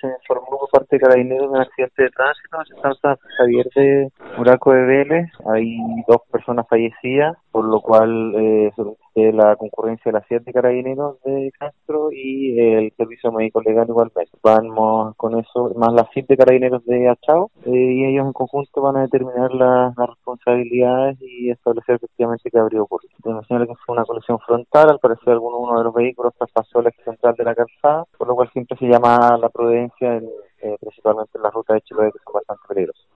se informó por parte de Carabineros de un accidente de tránsito en San Javier de Muraco de Vélez. Hay dos personas fallecidas, por lo cual eh, la concurrencia de la siete Carabineros de Castro y el Servicio Médico Legal igualmente. Vamos con eso, más las siete Carabineros de Achao, eh, en conjunto van a determinar las, responsabilidades y establecer efectivamente qué habría ocurrido. Mencionar que fue una colisión frontal, al parecer alguno uno de los vehículos traspasó el eje central de la calzada, por lo cual siempre se llama la prudencia, en, eh, principalmente en las rutas de Chiloé que son bastante peligrosas.